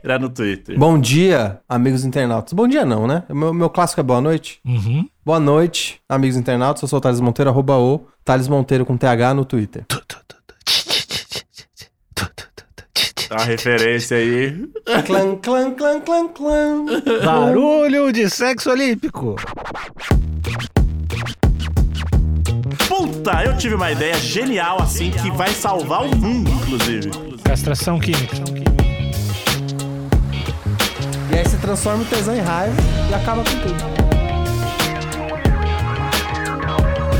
Cotoseira no Twitter. Bom dia, amigos internautas. Bom dia não, né? Meu, meu clássico é boa noite. Uhum. Boa noite, amigos internautas. Eu sou o Thales Monteiro, arroba o Thales Monteiro com TH no Twitter. A referência aí. clã, clã, clã, clã, clã. Barulho de sexo olímpico. Puta, eu tive uma ideia genial assim que vai salvar o mundo, inclusive. Castração química. E aí você transforma o tesão em raiva e acaba com tudo.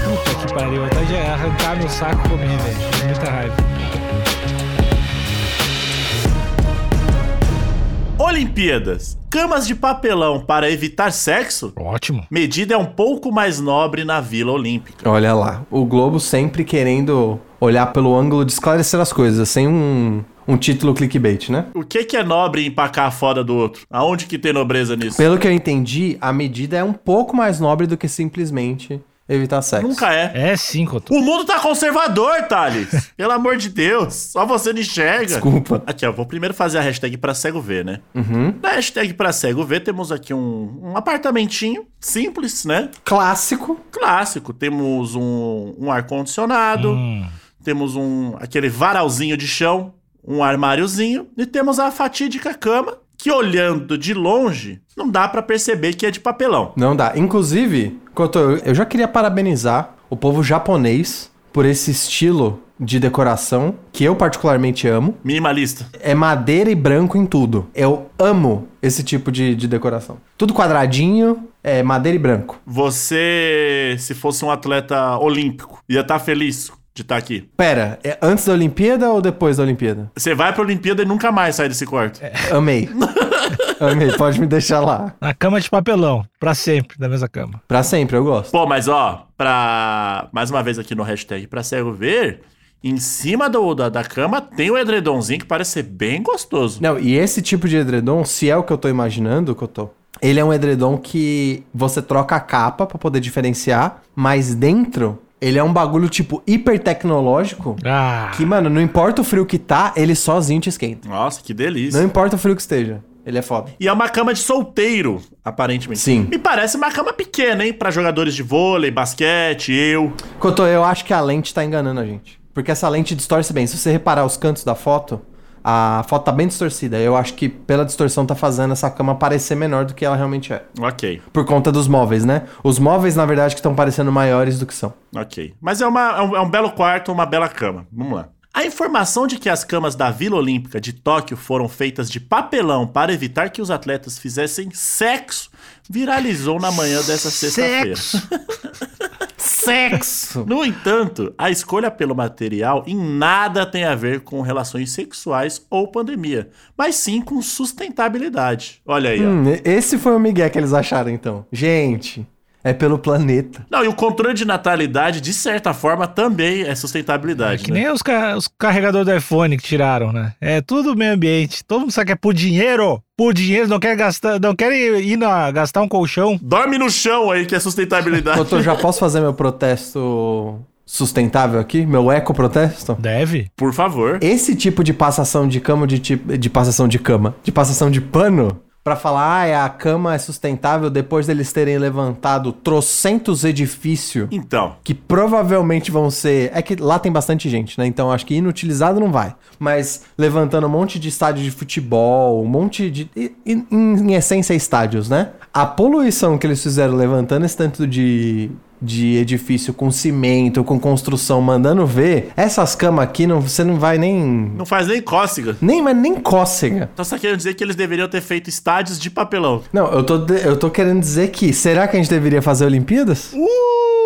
Puta que pariu, até de arrancar meu saco comer, velho. Muita raiva. Olimpíadas. Camas de papelão para evitar sexo? Ótimo. Medida é um pouco mais nobre na Vila Olímpica. Olha lá, o Globo sempre querendo olhar pelo ângulo de esclarecer as coisas, sem um, um título clickbait, né? O que, que é nobre em empacar a foda do outro? Aonde que tem nobreza nisso? Pelo que eu entendi, a medida é um pouco mais nobre do que simplesmente evitar sexo. Nunca é. É sim, Cotô. O mundo tá conservador, Thales. Pelo amor de Deus. Só você não enxerga. Desculpa. Aqui, ó. Vou primeiro fazer a hashtag pra cego ver, né? Uhum. Na hashtag pra cego ver, temos aqui um, um apartamentinho simples, né? Clássico. Clássico. Temos um, um ar-condicionado. Hum. Temos um aquele varalzinho de chão. Um armáriozinho. E temos a fatídica cama. Que olhando de longe, não dá pra perceber que é de papelão. Não dá. Inclusive, eu- já queria parabenizar o povo japonês por esse estilo de decoração que eu particularmente amo. Minimalista. É madeira e branco em tudo. Eu amo esse tipo de, de decoração. Tudo quadradinho, é madeira e branco. Você, se fosse um atleta olímpico, ia estar feliz de estar aqui. Pera, é antes da Olimpíada ou depois da Olimpíada? Você vai pra Olimpíada e nunca mais sai desse quarto. Amei. Amei, pode me deixar lá. Na cama de papelão, pra sempre, da mesma cama. Pra sempre, eu gosto. Pô, mas ó, pra. Mais uma vez aqui no hashtag pra cego ver, em cima do, da, da cama tem o edredomzinho que parece ser bem gostoso. Não, e esse tipo de edredom, se é o que eu tô imaginando, que eu tô. Ele é um edredom que você troca a capa pra poder diferenciar, mas dentro ele é um bagulho tipo hiper tecnológico. Ah, Que, mano, não importa o frio que tá, ele sozinho te esquenta. Nossa, que delícia. Não importa o frio que esteja. Ele é foda. E é uma cama de solteiro, aparentemente. Sim. Me parece uma cama pequena, hein? Pra jogadores de vôlei, basquete, eu. Cotô, eu acho que a lente tá enganando a gente. Porque essa lente distorce bem. Se você reparar os cantos da foto, a foto tá bem distorcida. Eu acho que pela distorção tá fazendo essa cama parecer menor do que ela realmente é. Ok, Por conta dos móveis, né? Os móveis, na verdade, que estão parecendo maiores do que são. ok. Mas é, uma, é, um, é um belo quarto, uma bela cama. Vamos lá. A informação de que as camas da Vila Olímpica de Tóquio foram feitas de papelão para evitar que os atletas fizessem sexo viralizou na manhã dessa sexta-feira. Sexo! No entanto, a escolha pelo material em nada tem a ver com relações sexuais ou pandemia, mas sim com sustentabilidade. Olha aí, ó. Hum, esse foi o Miguel que eles acharam, então. Gente, é pelo planeta. Não, e o controle de natalidade, de certa forma, também é sustentabilidade. que né? nem os, ca- os carregadores do iPhone que tiraram, né? É tudo meio ambiente. Todo mundo sabe que é por dinheiro. Por dinheiro, não quer gastar, não quer ir na, gastar um colchão. Dorme no chão aí, que é sustentabilidade. Doutor, já posso fazer meu protesto sustentável aqui? Meu eco-protesto? Deve. Por favor. Esse tipo de passação de cama, de, tipo, de passação de cama, de passação de pano, pra falar, ah, a cama é sustentável depois deles terem levantado trocentos edifícios Então, que provavelmente vão ser. É que lá tem bastante gente, né? Então acho que inutilizado não vai. Mas levantando um monte de estádio de futebol, um monte de. e- Em, em essência, estádios, né? A poluição que eles fizeram levantando esse tanto de. De edifício com cimento, com construção, mandando ver. Essas camas aqui, não, você não vai nem. não faz nem cócega. Nem, mas nem cócega. Então você tá querendo dizer que eles deveriam ter feito estádios de papelão. Não, eu tô, eu tô querendo dizer que. Será que a gente deveria fazer Olimpíadas? Uh!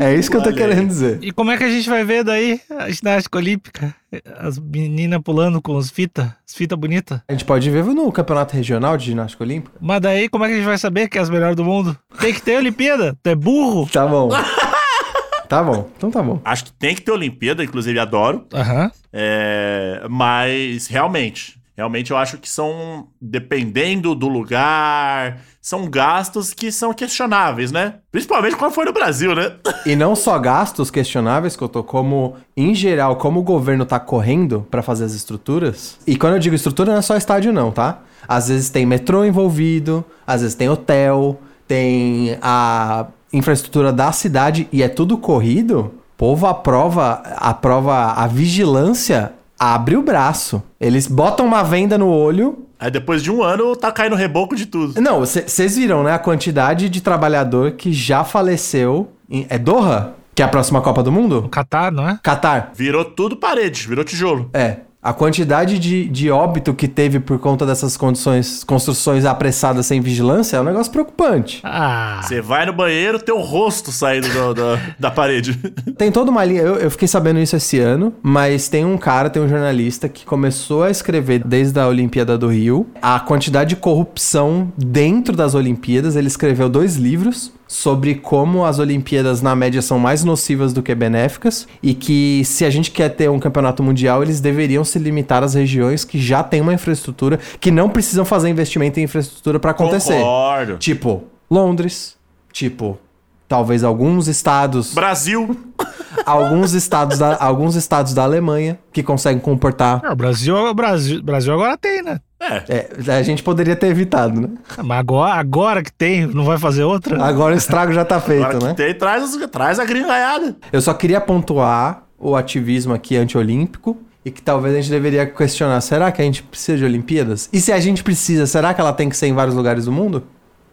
É isso que eu tô querendo dizer. E como é que a gente vai ver daí a ginástica olímpica? As meninas pulando com os fita, as fita bonita. A gente pode ver no campeonato regional de ginástica olímpica. Mas daí como é que a gente vai saber que é as melhores do mundo? Tem que ter Olimpíada. Tu é burro? Tá bom. tá bom. Então tá bom. Acho que tem que ter Olimpíada, inclusive adoro. Aham. É, mas realmente, realmente eu acho que são, dependendo do lugar, são gastos que são questionáveis, né? Principalmente quando foi no Brasil, né? E não só gastos questionáveis, que eu tô como, em geral, como o governo tá correndo pra fazer as estruturas. E quando eu digo estrutura, não é só estádio, não, tá? Às vezes tem metrô envolvido, às vezes tem hotel, tem a infraestrutura da cidade e é tudo corrido. O povo aprova, aprova a vigilância, abre o braço. Eles botam uma venda no olho, Aí depois de um ano tá caindo reboco de tudo. não, vocês viram, né? A quantidade de trabalhador que já faleceu. Em, é Doha? Que é a próxima Copa do O Mundo? Catar, não é? Catar. Virou tudo parede, virou tijolo. É. A quantidade de, de óbito que teve por conta dessas condições, construções apressadas sem vigilância é um negócio preocupante. Ah. Você vai no banheiro, teu rosto saindo do- do- da parede. Tem toda uma linha, eu, eu fiquei sabendo isso esse ano, mas tem um cara, tem um jornalista que começou a escrever desde a Olimpíada do Rio a quantidade de corrupção dentro das Olimpíadas. Ele escreveu dois livros sobre como as Olimpíadas, na média, são mais nocivas do que benéficas e que se a gente quer ter um campeonato mundial, eles deveriam se limitar às regiões que já têm uma infraestrutura, que não precisam fazer investimento em infraestrutura para acontecer. Concordo. Tipo, Londres, tipo, talvez alguns estados Brasil. alguns estados da, alguns estados da Alemanha que conseguem comportar. É, o Brasil, o Brasil, o Brasil agora tem, né? É, É, a gente poderia ter evitado, né? Mas agora, agora que tem, não vai fazer outra? Agora o estrago já tá feito, agora que né? tem, traz, traz a gringaiada. Eu só queria pontuar o ativismo aqui anti-olímpico e que talvez a gente deveria questionar: será que a gente precisa de Olimpíadas? E se a gente precisa, será que ela tem que ser em vários lugares do mundo?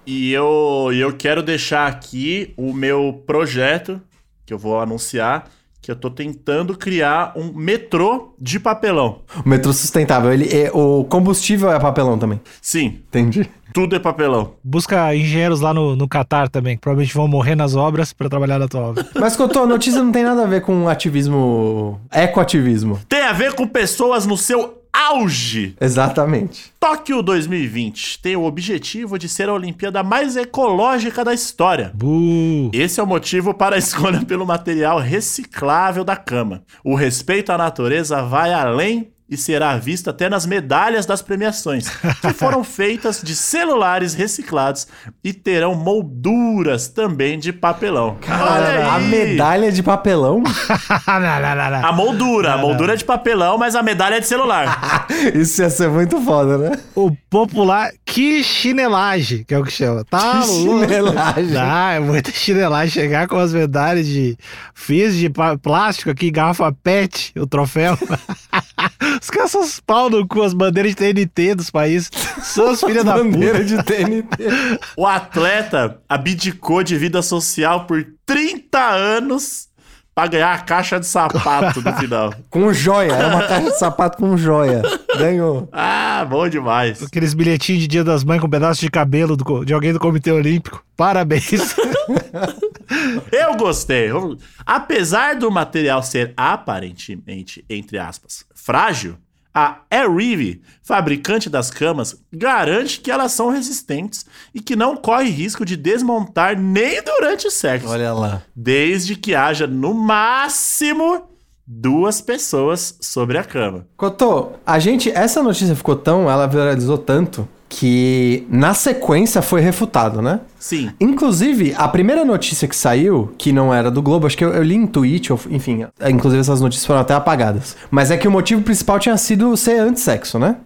E eu, e eu quero deixar aqui o meu projeto, que eu vou anunciar, que eu tô tentando criar um metrô de papelão. O metrô sustentável, ele, é- o combustível é papelão também. Sim, Entendi. tudo é papelão. Busca engenheiros lá no, no Catar também, que provavelmente vão morrer nas obras pra trabalhar na tua obra. Mas, Cotô, a notícia não tem nada a ver com ativismo. ecoativismo. Tem a ver com pessoas no seu auge. Exatamente. Tóquio 2020 tem o objetivo de ser a Olimpíada mais ecológica da história. Buh. Esse é o motivo para a escolha pelo material reciclável da cama. O respeito à natureza vai além e será visto até nas medalhas das premiações, que foram feitas de celulares reciclados e terão molduras também de papelão. Olha a medalha de papelão? não, não, não, não. A moldura, a moldura é de papelão, mas a medalha é de celular. Isso ia ser muito foda, né? O popular que chinelagem, que é o que chama. Tá Que chinelagem. Ah, é muita chinelagem. Chegar com as medalhas de. Fiz de plástico aqui, garrafa PET, o troféu. Os caras são os pau no cu, as bandeiras de TNT dos países. São os filhos da puta. Bandeira de TNT. O atleta abdicou de vida social por 30 anos pra ganhar a caixa de sapato no final. Com joia. É uma caixa de sapato com joia. Ganhou. Ah, bom demais. Aqueles bilhetinhos de Dia das Mães com um pedaço de cabelo do de alguém do Comitê Olímpico. Parabéns. Eu gostei. Apesar do material ser aparentemente, entre aspas, frágil, a Airrive, fabricante das camas, garante que elas são resistentes e que não corre risco de desmontar nem durante o sexo. Olha lá. Desde que haja, no máximo, duas pessoas sobre a cama. Cotô, a gente. Essa notícia ficou tão. Ela viralizou tanto que na sequência foi refutado, né? Sim. Inclusive, a primeira notícia que saiu, que não era do Globo, acho que eu, eu li em tweet, ou- enfim, inclusive essas notícias foram até apagadas. Mas é que o motivo principal tinha sido ser antissexo, né?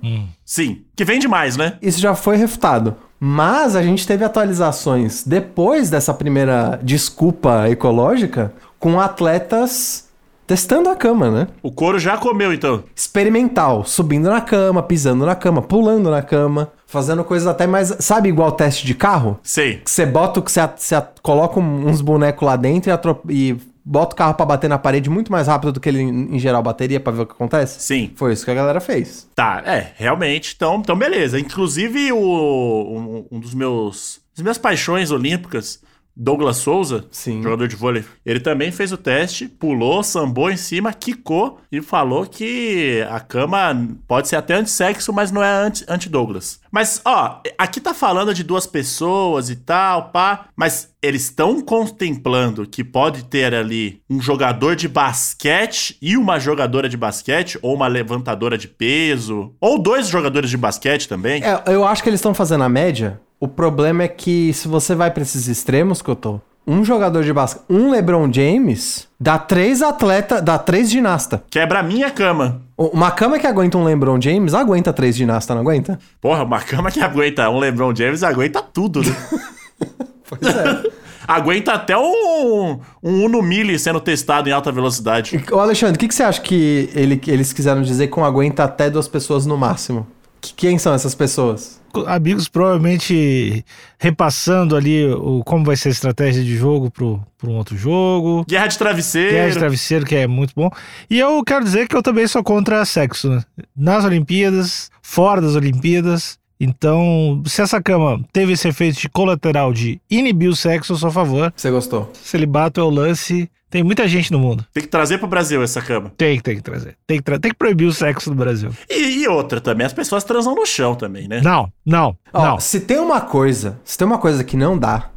Sim. Que vem demais, né? Isso já foi refutado. Mas a gente teve atualizações depois dessa primeira desculpa ecológica com atletas testando a cama, né? O couro já comeu, então. Experimental, subindo na cama, pisando na cama, pulando na cama, fazendo coisas até mais. Sabe, igual teste de carro? Sei. Que você bota, que você, você coloca uns bonecos lá dentro e, atro- e bota o carro pra bater na parede muito mais rápido do que ele em geral bateria pra ver o que acontece? Sim. Foi isso que a galera fez. Tá, é, realmente. Então, então beleza. Inclusive, o, um, um dos meus. Das minhas paixões olímpicas, Douglas Souza, Sim. jogador de vôlei, ele também fez o teste, pulou, sambou em cima, quicou e falou que a cama pode ser até antissexo, mas não é anti- anti-Douglas. Mas, ó, aqui tá falando de duas pessoas e tal, pá, mas eles estão contemplando que pode ter ali um jogador de basquete e uma jogadora de basquete, ou uma levantadora de peso, ou dois jogadores de basquete também. É, eu acho que eles estão fazendo a média. O problema é que se você vai pra esses extremos que eu tô, um jogador de basquete, um LeBron James, dá três atletas, dá três ginasta. Quebra a minha cama. Uma cama que aguenta um LeBron James, aguenta três ginasta, não aguenta? Porra, uma cama que aguenta um LeBron James aguenta tudo, né? Pois é. aguenta até um, um Uno Mille sendo testado em alta velocidade. Ô Alexandre, o que, que você acha que ele- eles quiseram dizer com aguenta até duas pessoas no máximo? Que- quem são essas pessoas? Amigos provavelmente repassando ali o, como vai ser a estratégia de jogo pro, pro um outro jogo. Guerra de travesseiro. Guerra de travesseiro, que é muito bom. E eu quero dizer que eu também sou contra sexo, né? Nas Olimpíadas, fora das Olimpíadas. Então, se essa cama teve esse efeito de colateral de inibir o sexo, eu sou a favor. Você gostou? Celibato é o lance. Tem muita gente no mundo. Tem que trazer pro Brasil essa cama. Tem que, tem que trazer. Tem que, tra tem que proibir o sexo no Brasil. E, e outra também, as pessoas transam no chão também, né? Não, não, Ó, não. se tem uma coisa, se tem uma coisa que não dá,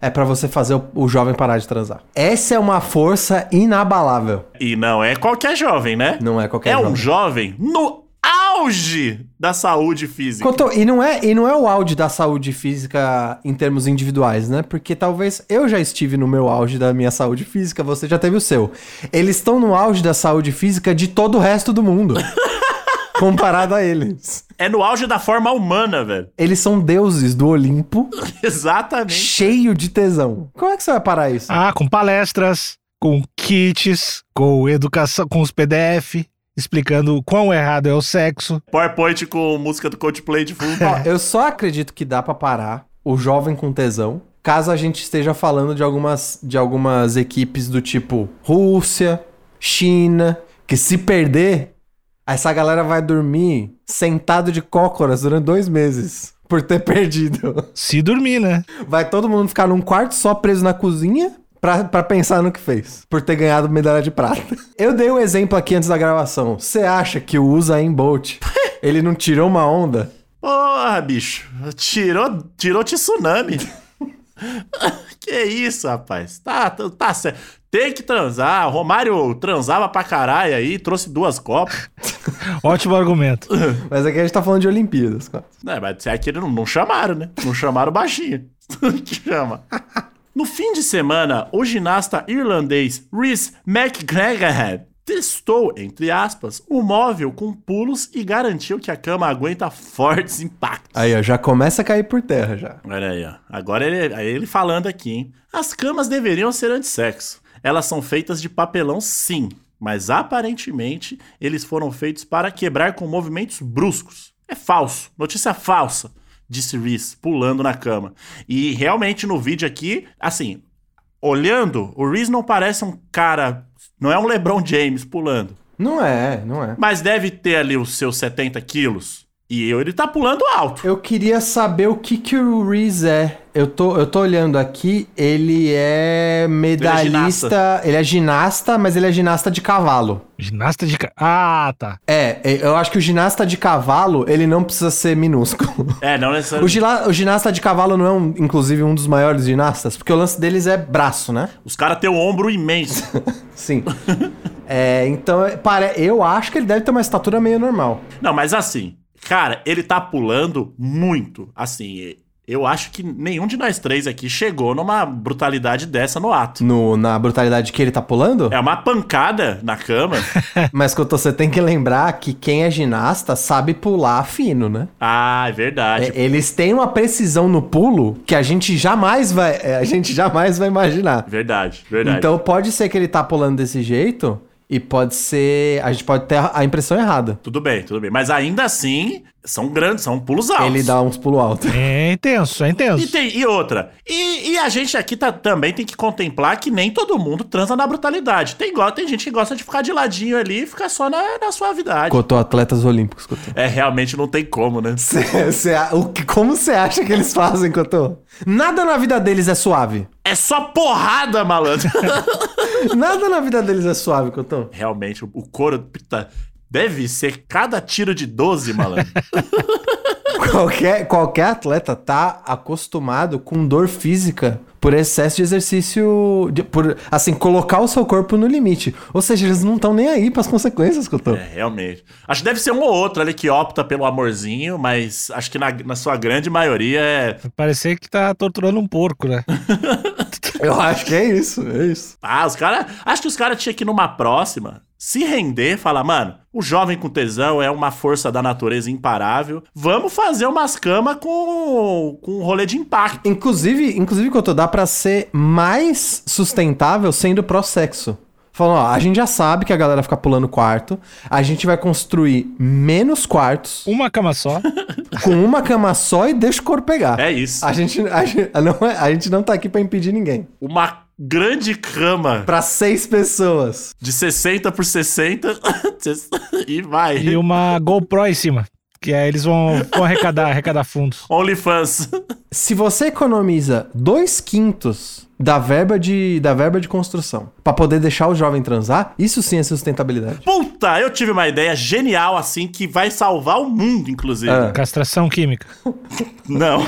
é pra você fazer o, o jovem parar de transar. Essa é uma força inabalável. E não é qualquer jovem, né? Não é qualquer é jovem. um jovem no auge da saúde física. E não é e não é o auge da saúde física em termos individuais, né? Porque talvez eu já estive no meu auge da minha saúde física, você já teve o seu. Eles estão no auge da saúde física de todo o resto do mundo. comparado a eles. É no auge da forma humana, velho. Eles são deuses do Olimpo, Exatamente. cheio de tesão. Como é que você vai parar isso? Ah, com palestras, com kits, com educação, com os PDF, explicando o quão errado é o sexo. PowerPoint com música do Coldplay de fundo. Ó, eu só acredito que dá pra parar o jovem com tesão, caso a gente esteja falando de algumas, de algumas equipes do tipo Rússia, China, que se perder, essa galera vai dormir sentado de cócoras durante dois meses por ter perdido. Se dormir, né? Vai todo mundo ficar num quarto só preso na cozinha pra, pra pensar no que fez, por ter ganhado medalha de prata. Eu dei um exemplo aqui antes da gravação. Você acha que o Usain Bolt, ele não tirou uma onda? Porra, bicho. Tirou, tirou tsunami. que isso, rapaz. Tá, tá, tá certo. Tem que transar. O Romário transava pra caralho aí, trouxe duas copas. Ótimo argumento. Mas aqui a gente tá falando de Olimpíadas. cara. É, mas é que não, não chamaram, né? Não chamaram baixinho. que chama. No fim de semana, o ginasta irlandês Rhys McGregor testou, entre aspas, o móvel com pulos e garantiu que a cama aguenta fortes impactos. Aí, ó, já começa a cair por terra já. Olha aí, ó. Agora ele, aí ele falando aqui, hein? As camas deveriam ser antissexo. Elas são feitas de papelão, sim. Mas aparentemente eles foram feitos para quebrar com movimentos bruscos. É falso. Notícia falsa. Disse Reese, pulando na cama. E realmente no vídeo aqui, assim, olhando, o Reese não parece um cara. Não é um LeBron James pulando. Não é, não é. Mas deve ter ali os seus 70 quilos. E ele tá pulando alto. Eu queria saber o que que o Reese é. Eu tô, eu tô olhando aqui, ele é medalhista, ele é ginasta, mas ele é ginasta de cavalo. Ginasta de. ca- Ah, tá. É, eu acho que o ginasta de cavalo, ele não precisa ser minúsculo. É, não O, necessariamente. gila- o ginasta de cavalo não é, um, inclusive, um dos maiores ginastas? Porque o lance deles é braço, né? Os caras têm um ombro imenso. Sim. é, então, é, pare... eu acho que ele deve ter uma estatura meio normal. Não, mas assim, cara, ele tá pulando muito. Assim, eu acho que nenhum de nós três aqui chegou numa brutalidade dessa no ato. No, na brutalidade que ele tá pulando? É uma pancada na cama. Mas, Couto, você tem que lembrar que quem é ginasta sabe pular fino, né? ah, é verdade. É, eles têm uma precisão no pulo que a gente jamais vai, é, a gente jamais vai imaginar. Verdade, verdade. Então pode ser que ele tá pulando desse jeito e pode ser, a gente pode ter a impressão errada. Tudo bem, tudo bem. Mas ainda assim, são grandes, são pulos altos. Ele dá uns pulos altos. É intenso, é intenso. E, tem, e outra, e, e a gente aqui tá, também tem que contemplar que nem todo mundo transa na brutalidade. Tem, tem gente que gosta de ficar de ladinho ali e ficar só na, na suavidade. Cotô, atletas olímpicos, Cotô. É, realmente não tem como, né? Cê- cê- o que- como você acha que eles fazem, Cotô? Nada na vida deles é suave. É só porrada, malandro. Nada na vida deles é suave, Cotô. realmente, o, o couro, puta, deve ser cada tiro de 12, malandro. Qualquer, qualquer atleta tá acostumado com dor física por excesso de exercício, de- por, assim, colocar o seu corpo no limite. Ou seja, eles não estão nem aí pras consequências, Cotô. É, realmente. Acho que deve ser um ou outro ali que opta pelo amorzinho, mas acho que na, na sua grande maioria é. Parecer que tá torturando um porco, né? Eu acho que é isso, é isso. Ah, os caras. Acho que os caras tinham que ir numa próxima. Se render, falar, mano, o jovem com tesão é uma força da natureza imparável. Vamos fazer umas camas com, com um rolê de impacto. Inclusive, inclusive, Cotô, dá pra ser mais sustentável sendo pró-sexo. Falando, ó, a gente já sabe que a galera fica pulando quarto, a gente vai construir menos quartos, Uma cama só. com uma cama só e deixa o corpo pegar. É isso. A gente, a, gente, não, é- a gente não tá aqui pra impedir ninguém. Uma grande cama Pra seis pessoas. de 60 por 60 e vai. e uma GoPro em cima. Que aí eles vão, vão arrecadar, arrecadar fundos. OnlyFans. Se você economiza dois quintos da verba de, da verba de construção pra poder deixar o jovem transar, isso sim é sustentabilidade. Puta, eu tive uma ideia genial assim que vai salvar o mundo, inclusive. Ah. Castração química. Não.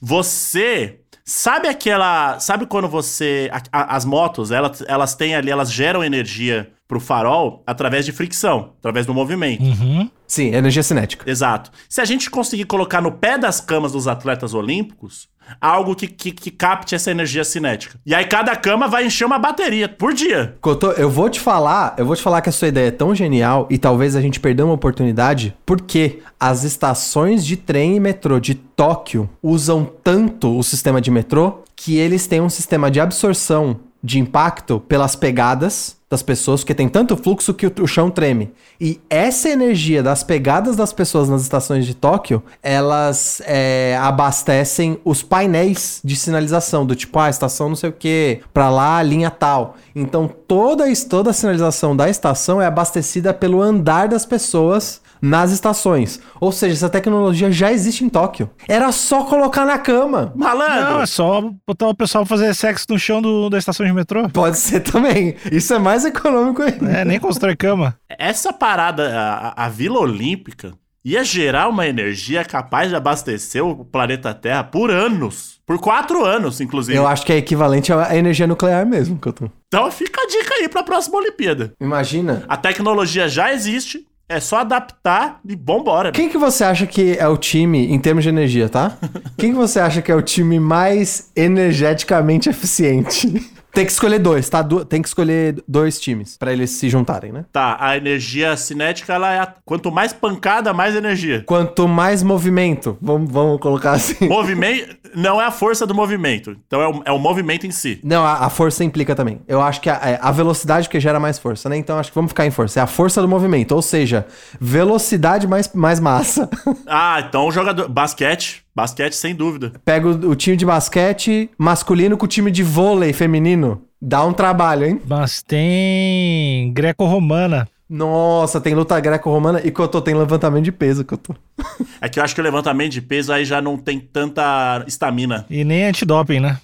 você sabe aquela, sabe quando você a- a- as motos, elas, elas têm ali, elas geram energia pro farol através de fricção, através do movimento. Uhum. Sim, energia cinética. Exato. Se a gente conseguir colocar no pé das camas dos atletas olímpicos algo que, que, que capte essa energia cinética. E aí cada cama vai encher uma bateria por dia. Cotô, eu vou te falar, eu vou te falar que a sua ideia é tão genial e talvez a gente perdeu uma oportunidade, porque as estações de trem e metrô de Tóquio usam tanto o sistema de metrô que eles têm um sistema de absorção de impacto pelas pegadas das pessoas, porque tem tanto fluxo que o, o chão treme. E essa energia das pegadas das pessoas nas estações de Tóquio, elas é, abastecem os painéis de sinalização, do tipo, ah, estação não sei o que, pra lá, linha tal. Então toda, toda a sinalização da estação é abastecida pelo andar das pessoas nas estações. Ou seja, essa tecnologia já existe em Tóquio. Era só colocar na cama. Malandro! Não, é só botar o pessoal fazer sexo no chão do- da estação de metrô. Pode ser também. Isso é mais econômico ainda. É, nem constrói cama. Essa parada, a, a- a Vila Olímpica, ia gerar uma energia capaz de abastecer o planeta Terra por anos. Por quatro anos, inclusive. Eu acho que é equivalente à energia nuclear mesmo, que eu tô. Então fica a dica aí pra próxima Olimpíada. Imagina. A tecnologia já existe, é só adaptar e vambora. Quem que você acha que é o time, em termos de energia, tá? Quem que você acha que é o time mais energeticamente eficiente? Tem que escolher dois, tá? Du- Tem que escolher dois times pra eles se juntarem, né? Tá, a energia cinética, ela é. a- Quanto mais pancada, mais energia. Quanto mais movimento, vamos, vamos colocar assim. Movimento não é a força do movimento. Então é o, é o movimento em si. Não, a, a força implica também. Eu acho que a, é a velocidade que gera mais força, né? Então acho que vamos ficar em força. É a força do movimento, ou seja, velocidade mais, mais massa. Ah, então o jogador. Basquete. Basquete, sem dúvida. Pega o, o time de basquete masculino com o time de vôlei feminino. Dá um trabalho, hein? Mas tem greco-romana. Nossa, tem luta greco-romana e Cotô tem levantamento de peso, Cotô. É que eu acho que o levantamento de peso aí já não tem tanta estamina. E nem antidoping, né?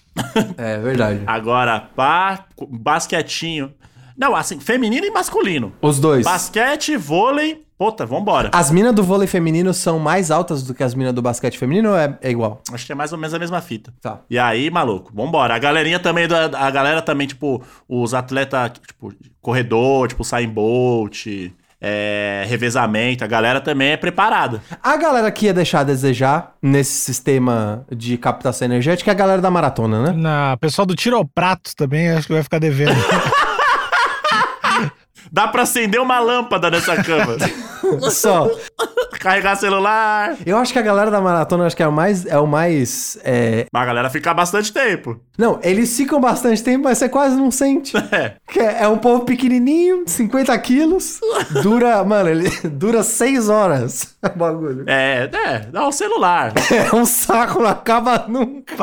É verdade. Agora, pá, basquetinho. Não, assim, feminino e masculino. Os dois. Basquete, vôlei. Puta, vambora. As minas do vôlei feminino são mais altas do que as minas do basquete feminino ou é, é igual? Acho que é mais ou menos a mesma fita. Tá. E aí, maluco, vambora. A galerinha também, da- a galera também, tipo, os atletas, tipo, corredor, tipo, Usain Bolt, é, revezamento, a galera também é preparada. A galera que ia deixar a desejar nesse sistema de captação energética é a galera da maratona, né? Na pessoal do tiro ao prato também acho que vai ficar devendo. Dá pra acender uma lâmpada nessa cama. Só. carregar celular. Eu acho que a galera da maratona acho que é o mais. É o mais é... Mas a galera fica bastante tempo. Não, eles ficam bastante tempo, mas você quase não sente. É. É, é um povo pequenininho, 50 quilos. Dura, mano, ele dura 6 horas o bagulho. É, é, dá o celular. É um saco, não acaba nunca.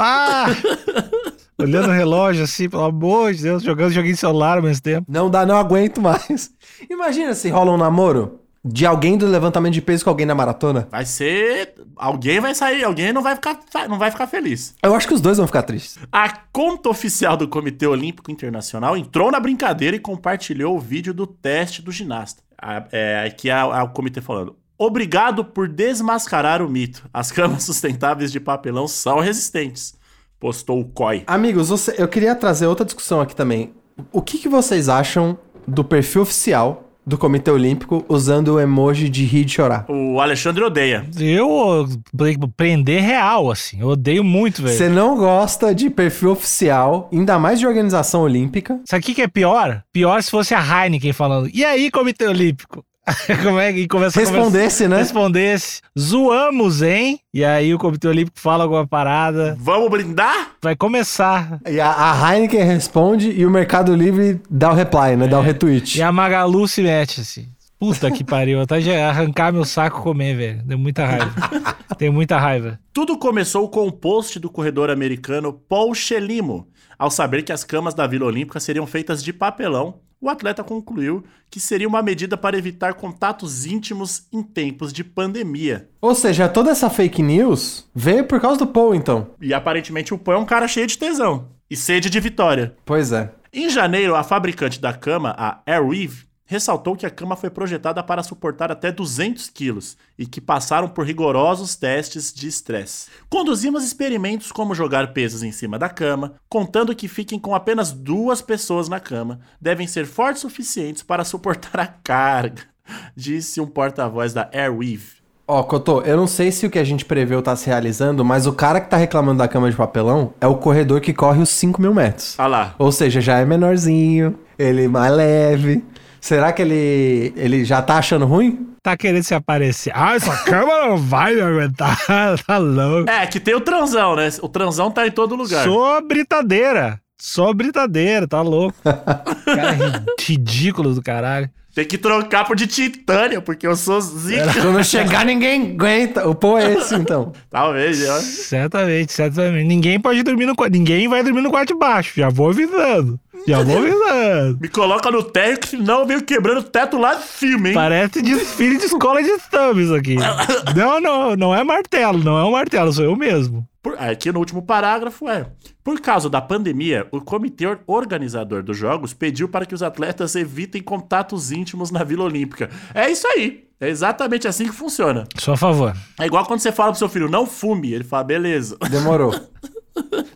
Olhando o relógio assim, pelo amor de Deus, jogando joguinho de celular ao mesmo tempo. Não dá, não aguento mais. Imagina se rola um namoro de alguém do levantamento de peso com alguém na maratona. Vai ser. Alguém vai sair, alguém não vai ficar, não vai ficar feliz. Eu acho que os dois vão ficar tristes. A conta oficial do Comitê Olímpico Internacional entrou na brincadeira e compartilhou o vídeo do teste do ginasta. A- É, aqui é, é o comitê falando. Obrigado por desmascarar o mito. As camas sustentáveis de papelão são resistentes. Postou o COI. Amigos, você- eu queria trazer outra discussão aqui também. O que, que vocês acham do perfil oficial do Comitê Olímpico usando o emoji de rir e chorar? O Alexandre odeia. Eu pre- prender real, assim. Eu odeio muito, velho. Você não gosta de perfil oficial, ainda mais de organização olímpica. Sabe o que, que é pior? Pior se fosse a Heineken falando. E aí, Comitê Olímpico? Como é que começa a conversa- Respondesse, né? Respondesse. Zoamos, hein? E aí o Comitê Olímpico fala alguma parada. Vamos brindar? Vai começar. E a, a Heineken responde e o Mercado Livre dá o reply, né? Dá o retweet. E a Magalu se mete assim. Puta que pariu. Até de arrancar meu saco e comer, velho. Deu muita raiva. Tenho muita raiva. Tudo começou com o post do corredor americano Paul Chelimo. Ao saber que as camas da Vila Olímpica seriam feitas de papelão, o atleta concluiu que seria uma medida para evitar contatos íntimos em tempos de pandemia. Ou seja, toda essa fake news veio por causa do Paul, então. E aparentemente o Paul é um cara cheio de tesão e sede de vitória. Pois é. Em janeiro, a fabricante da cama, a Airweave, ressaltou que a cama foi projetada para suportar até 200 quilos e que passaram por rigorosos testes de estresse. Conduzimos experimentos como jogar pesos em cima da cama, contando que fiquem com apenas duas pessoas na cama, devem ser fortes o suficientes para suportar a carga, disse um porta-voz da Airweave. Ó, Cotô, eu não sei se o que a gente preveu tá se realizando, mas o cara que tá reclamando da cama de papelão é o corredor que corre os 5 mil metros. Ah lá. Ou seja, já é menorzinho, ele é mais leve. Será que ele, ele já tá achando ruim? Tá querendo se aparecer. Ah, essa cama não vai me aguentar. tá louco. É, que tem o transão, né? O transão tá em todo lugar. Sou britadeira. Sou britadeira, tá louco. Cara ri- ridículo do caralho. Tem que trocar por de titânio, porque eu sou zica. Quando chegar, ninguém aguenta. O Paul é esse, então. Talvez, ó. Certamente, certamente. Ninguém pode dormir no quarto. Ninguém vai dormir no quarto de baixo. Já vou avisando. Já vou avisando. Me coloca no teto, que senão eu venho quebrando o teto lá de cima, hein? Parece desfile de escola de samba isso aqui. Não, não, não é martelo, não é um martelo, sou eu mesmo. Por- aqui no último parágrafo é: Por causa da pandemia, o comitê or- organizador dos Jogos pediu para que os atletas evitem contatos íntimos na Vila Olímpica. É isso aí. É exatamente assim que funciona. Sou a favor. É igual quando você fala pro seu filho, não fume. Ele fala, beleza. Demorou.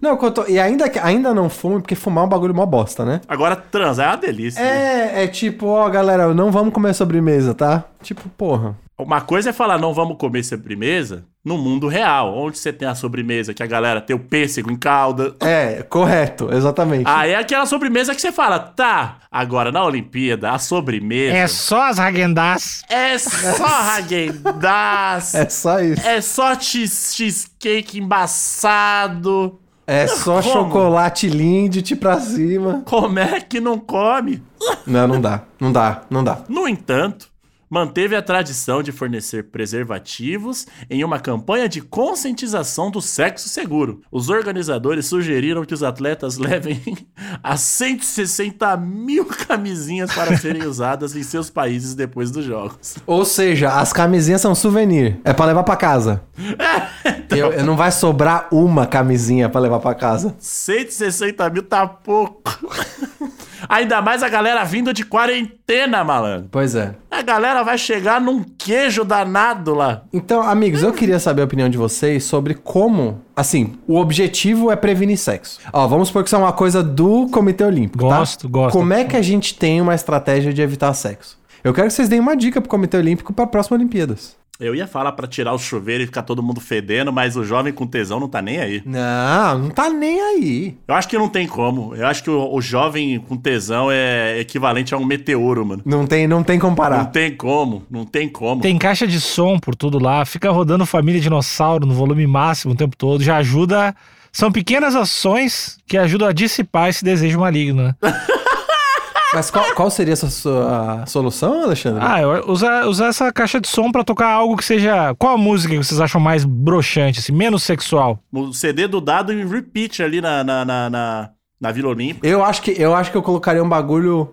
Não, Cotô, e ainda, que- ainda não fume, porque fumar é um bagulho mó bosta, né? Agora, transar é uma delícia. né? É, é tipo, ó, galera, não vamos comer sobremesa, tá? Tipo, porra. Uma coisa é falar, não vamos comer sobremesa no mundo real, onde você tem a sobremesa que a galera tem o pêssego em calda. É, correto, exatamente. Aí é aquela sobremesa que você fala, tá, agora na Olimpíada, a sobremesa É só as Hagendaz. é só Häagen-Dazs, É só isso. é só cheese- cheesecake embaçado. É só Como? chocolate Lindt pra cima. Como é que não come? Não, não dá. Não dá, não dá. No entanto, manteve a tradição de fornecer preservativos em uma campanha de conscientização do sexo seguro. Os organizadores sugeriram que os atletas levem as 160 mil camisinhas para serem usadas em seus países depois dos jogos. Ou seja, as camisinhas são souvenir. É pra levar pra casa. Eu, eu- não vai sobrar uma camisinha pra levar pra casa. 160 mil tá pouco. Ainda mais a galera vindo de quarentena, malandro. Pois é. A galera vai chegar num queijo danado lá. Então, amigos, eu queria saber a opinião de vocês sobre como. Assim, o objetivo é prevenir sexo. Ó, vamos supor que isso é uma coisa do Comitê Olímpico. tá? Gosto, gosto. Como é que a gente tem uma estratégia de evitar sexo? Eu quero que vocês deem uma dica pro Comitê Olímpico pra próximas Olimpíadas. Eu ia falar pra tirar o chuveiro e ficar todo mundo fedendo, mas o jovem com tesão não tá nem aí. Não, não tá nem aí. Eu acho que não tem como. Eu acho que o, o jovem com tesão é equivalente a um meteoro, mano. Não tem, não tem como Não parar. tem como, não tem como. Tem caixa de som por tudo lá, fica rodando Família Dinossauro no volume máximo o tempo todo, já ajuda. São pequenas ações que ajudam a dissipar esse desejo maligno, né? Mas qual, qual seria essa sua solução, Alexandre? Ah, eu- usar, usar essa caixa de som pra tocar algo que seja. Qual a música que vocês acham mais broxante, assim, menos sexual? O CD do dado em repeat ali na, na, na, na, na Vila Olímpica. Eu acho que eu acho que eu colocaria um bagulho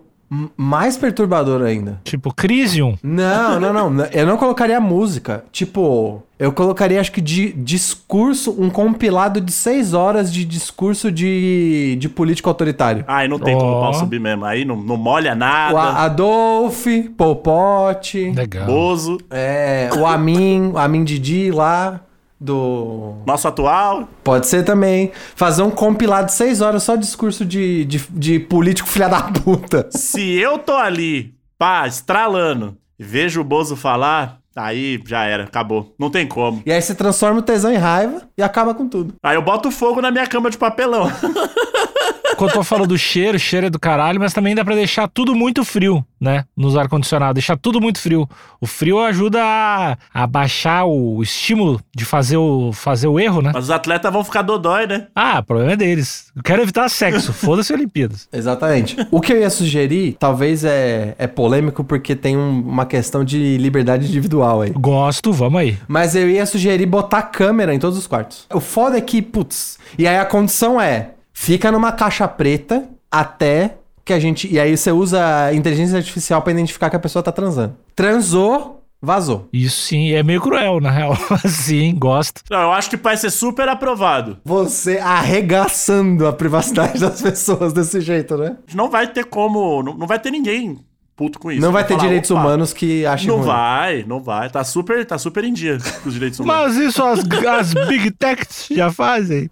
mais perturbador ainda. Tipo, Crisium. Não, não, não. Eu não colocaria música. Tipo, eu colocaria, acho que de discurso, um compilado de seis horas de discurso de, de político autoritário. Aí não tem como Ó. o pau subir mesmo. Aí não, não molha O nada. A- Adolf, Popote, Legal. Bozo. é, o Amin, o Amin Didi lá, do... Nosso atual. Pode ser também. Fazer um compilado de seis horas só discurso de, de, de político filha da puta. Se eu tô ali, pá, estralando, e vejo o Bozo falar, aí já era, acabou. Não tem como. E aí você transforma o tesão em raiva e acaba com tudo. Aí eu boto fogo na minha cama de papelão. Quando eu tô falando do cheiro, o cheiro é do caralho, mas também dá pra deixar tudo muito frio, né? Nos ar-condicionado, deixar tudo muito frio. O frio ajuda a, a baixar o estímulo de fazer o, fazer o erro, né? Mas os atletas vão ficar dodói, né? Ah, o problema é deles. Eu quero evitar sexo, foda-se Olimpíadas. Exatamente. o que eu ia sugerir, talvez é, é polêmico porque tem um- uma questão de liberdade individual aí. Gosto, vamos aí. Mas eu ia sugerir botar câmera em todos os quartos. O foda é que, putz, e aí a condição é, fica numa caixa preta até que a gente... E aí você usa a inteligência artificial pra identificar que a pessoa tá transando. Transou, vazou. Isso sim, é meio cruel, na real. sim, gosto. Não, eu acho que vai ser super aprovado. Você arregaçando a privacidade das pessoas desse jeito, né? Não vai ter como. Não, não vai ter ninguém puto com isso. Não vai ter falar, direitos "Opa, humanos que achem Não ruim. vai, não vai. Tá super, tá super em dia com os direitos humanos. Mas isso as, as Big Techs já fazem.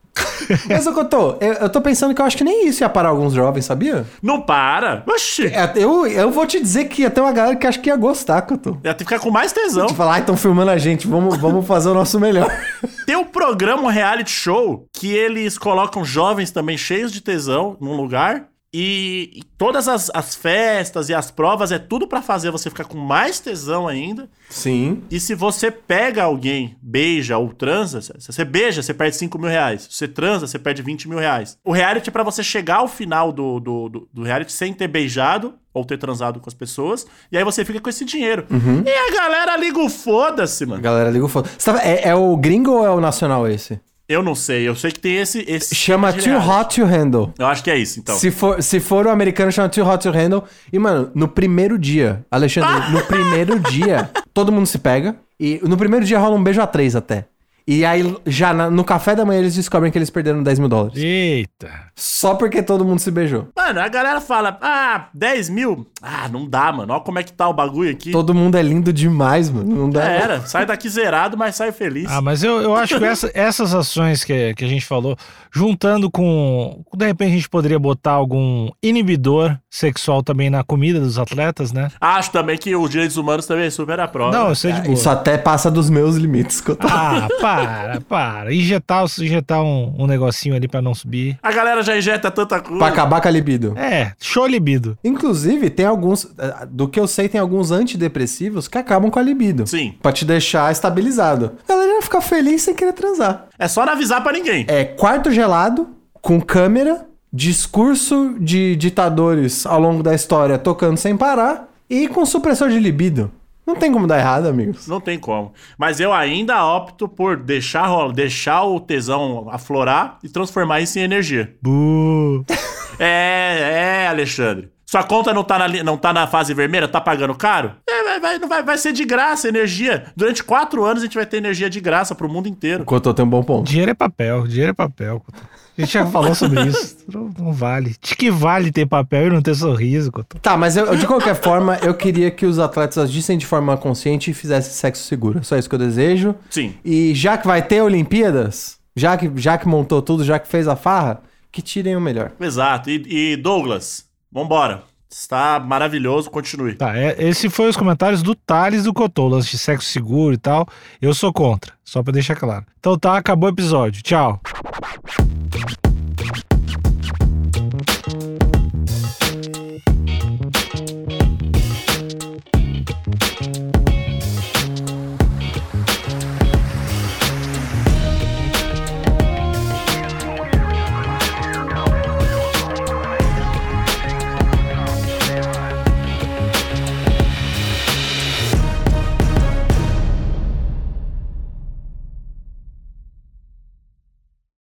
Mas eu tô, eu, eu tô pensando que eu acho que nem isso ia parar alguns jovens, sabia? Não para. Oxi. É, Eu, eu vou te dizer que ia ter uma galera que acho que ia gostar, Cotô. Ia ter que ficar com mais tesão. De falar, ah, estão filmando a gente, vamos, vamos fazer o nosso melhor. Tem um programa, um reality show, que eles colocam jovens também cheios de tesão num lugar. E, e todas as, as festas e as provas é tudo pra fazer você ficar com mais tesão ainda. Sim. E se você pega alguém, beija ou transa, se você beija, você perde 5 mil reais. Se você transa, você perde 20 mil reais. O reality é pra você chegar ao final do, do, do, do reality sem ter beijado ou ter transado com as pessoas. E aí você fica com esse dinheiro. E a galera liga o foda-se, A mano. galera liga o foda. Você tava- é, é o gringo ou é o nacional esse? Eu não sei, eu sei que tem esse. esse Chama Too. Hot to Handle. Eu acho que é isso, então. Se, for, se for o americano, chama Too Hot to Handle. E, mano, no primeiro dia, Alexandre, no primeiro dia, todo mundo se pega. E no primeiro dia rola um beijo a três até. E aí, já na- no café da manhã, eles descobrem que eles perderam 10 mil dólares. Eita. Só porque todo mundo se beijou. Mano, a galera fala, ah, 10 mil? Ah, não dá, mano. Olha como é que tá o bagulho aqui. Todo mundo é lindo demais, mano. Não dá. Já era. Sai daqui zerado, mas sai feliz. Ah, mas eu, eu acho que essa- essas ações que, que a gente falou, juntando com. De repente a gente poderia botar algum inibidor sexual também na comida dos atletas, né? Acho também que os direitos humanos também super aprovam. Não, eu sei de boa. Isso até passa dos meus limites. que eu tô- Ah, para, para. Injetar, injetar um, um negocinho ali pra não subir. A galera já injeta tanta coisa. Pra acabar com a libido. É, show libido. Inclusive, tem alguns. eh, Do que eu sei, tem alguns antidepressivos que acabam com a libido. Sim. Pra te deixar estabilizado. A galera vai ficar feliz sem querer transar. É só não avisar pra ninguém. É quarto gelado, com câmera, discurso de ditadores ao longo da história tocando sem parar e com supressor de libido. Não tem como dar errado, amigos. Não tem como. Mas eu ainda opto por deixar rola, deixar o tesão aflorar e transformar isso em energia. Bu. É, é, Alexandre. Sua conta não tá na, não tá na fase vermelha? Tá pagando caro? É, vai, vai, não vai, vai ser de graça energia. Durante quatro anos a gente vai ter energia de graça pro mundo inteiro. O Cotô tem um bom ponto. Dinheiro é papel, dinheiro é papel. A gente já falou sobre isso. Não, não vale. De que vale ter papel e não ter sorriso, Couto? Tá, mas eu, de qualquer forma, eu queria que os atletas agissem de forma consciente e fizessem sexo seguro. Só isso que eu desejo. Sim. E já que vai ter Olimpíadas, já que, já que montou tudo, já que fez a farra, que tirem o melhor. Exato. E, e Douglas, vambora. Está maravilhoso, continue. Tá, é, esse foi os comentários do Thales do Cotô, lance de sexo seguro e tal. Eu sou contra, só pra deixar claro. Então tá, acabou o episódio. Tchau.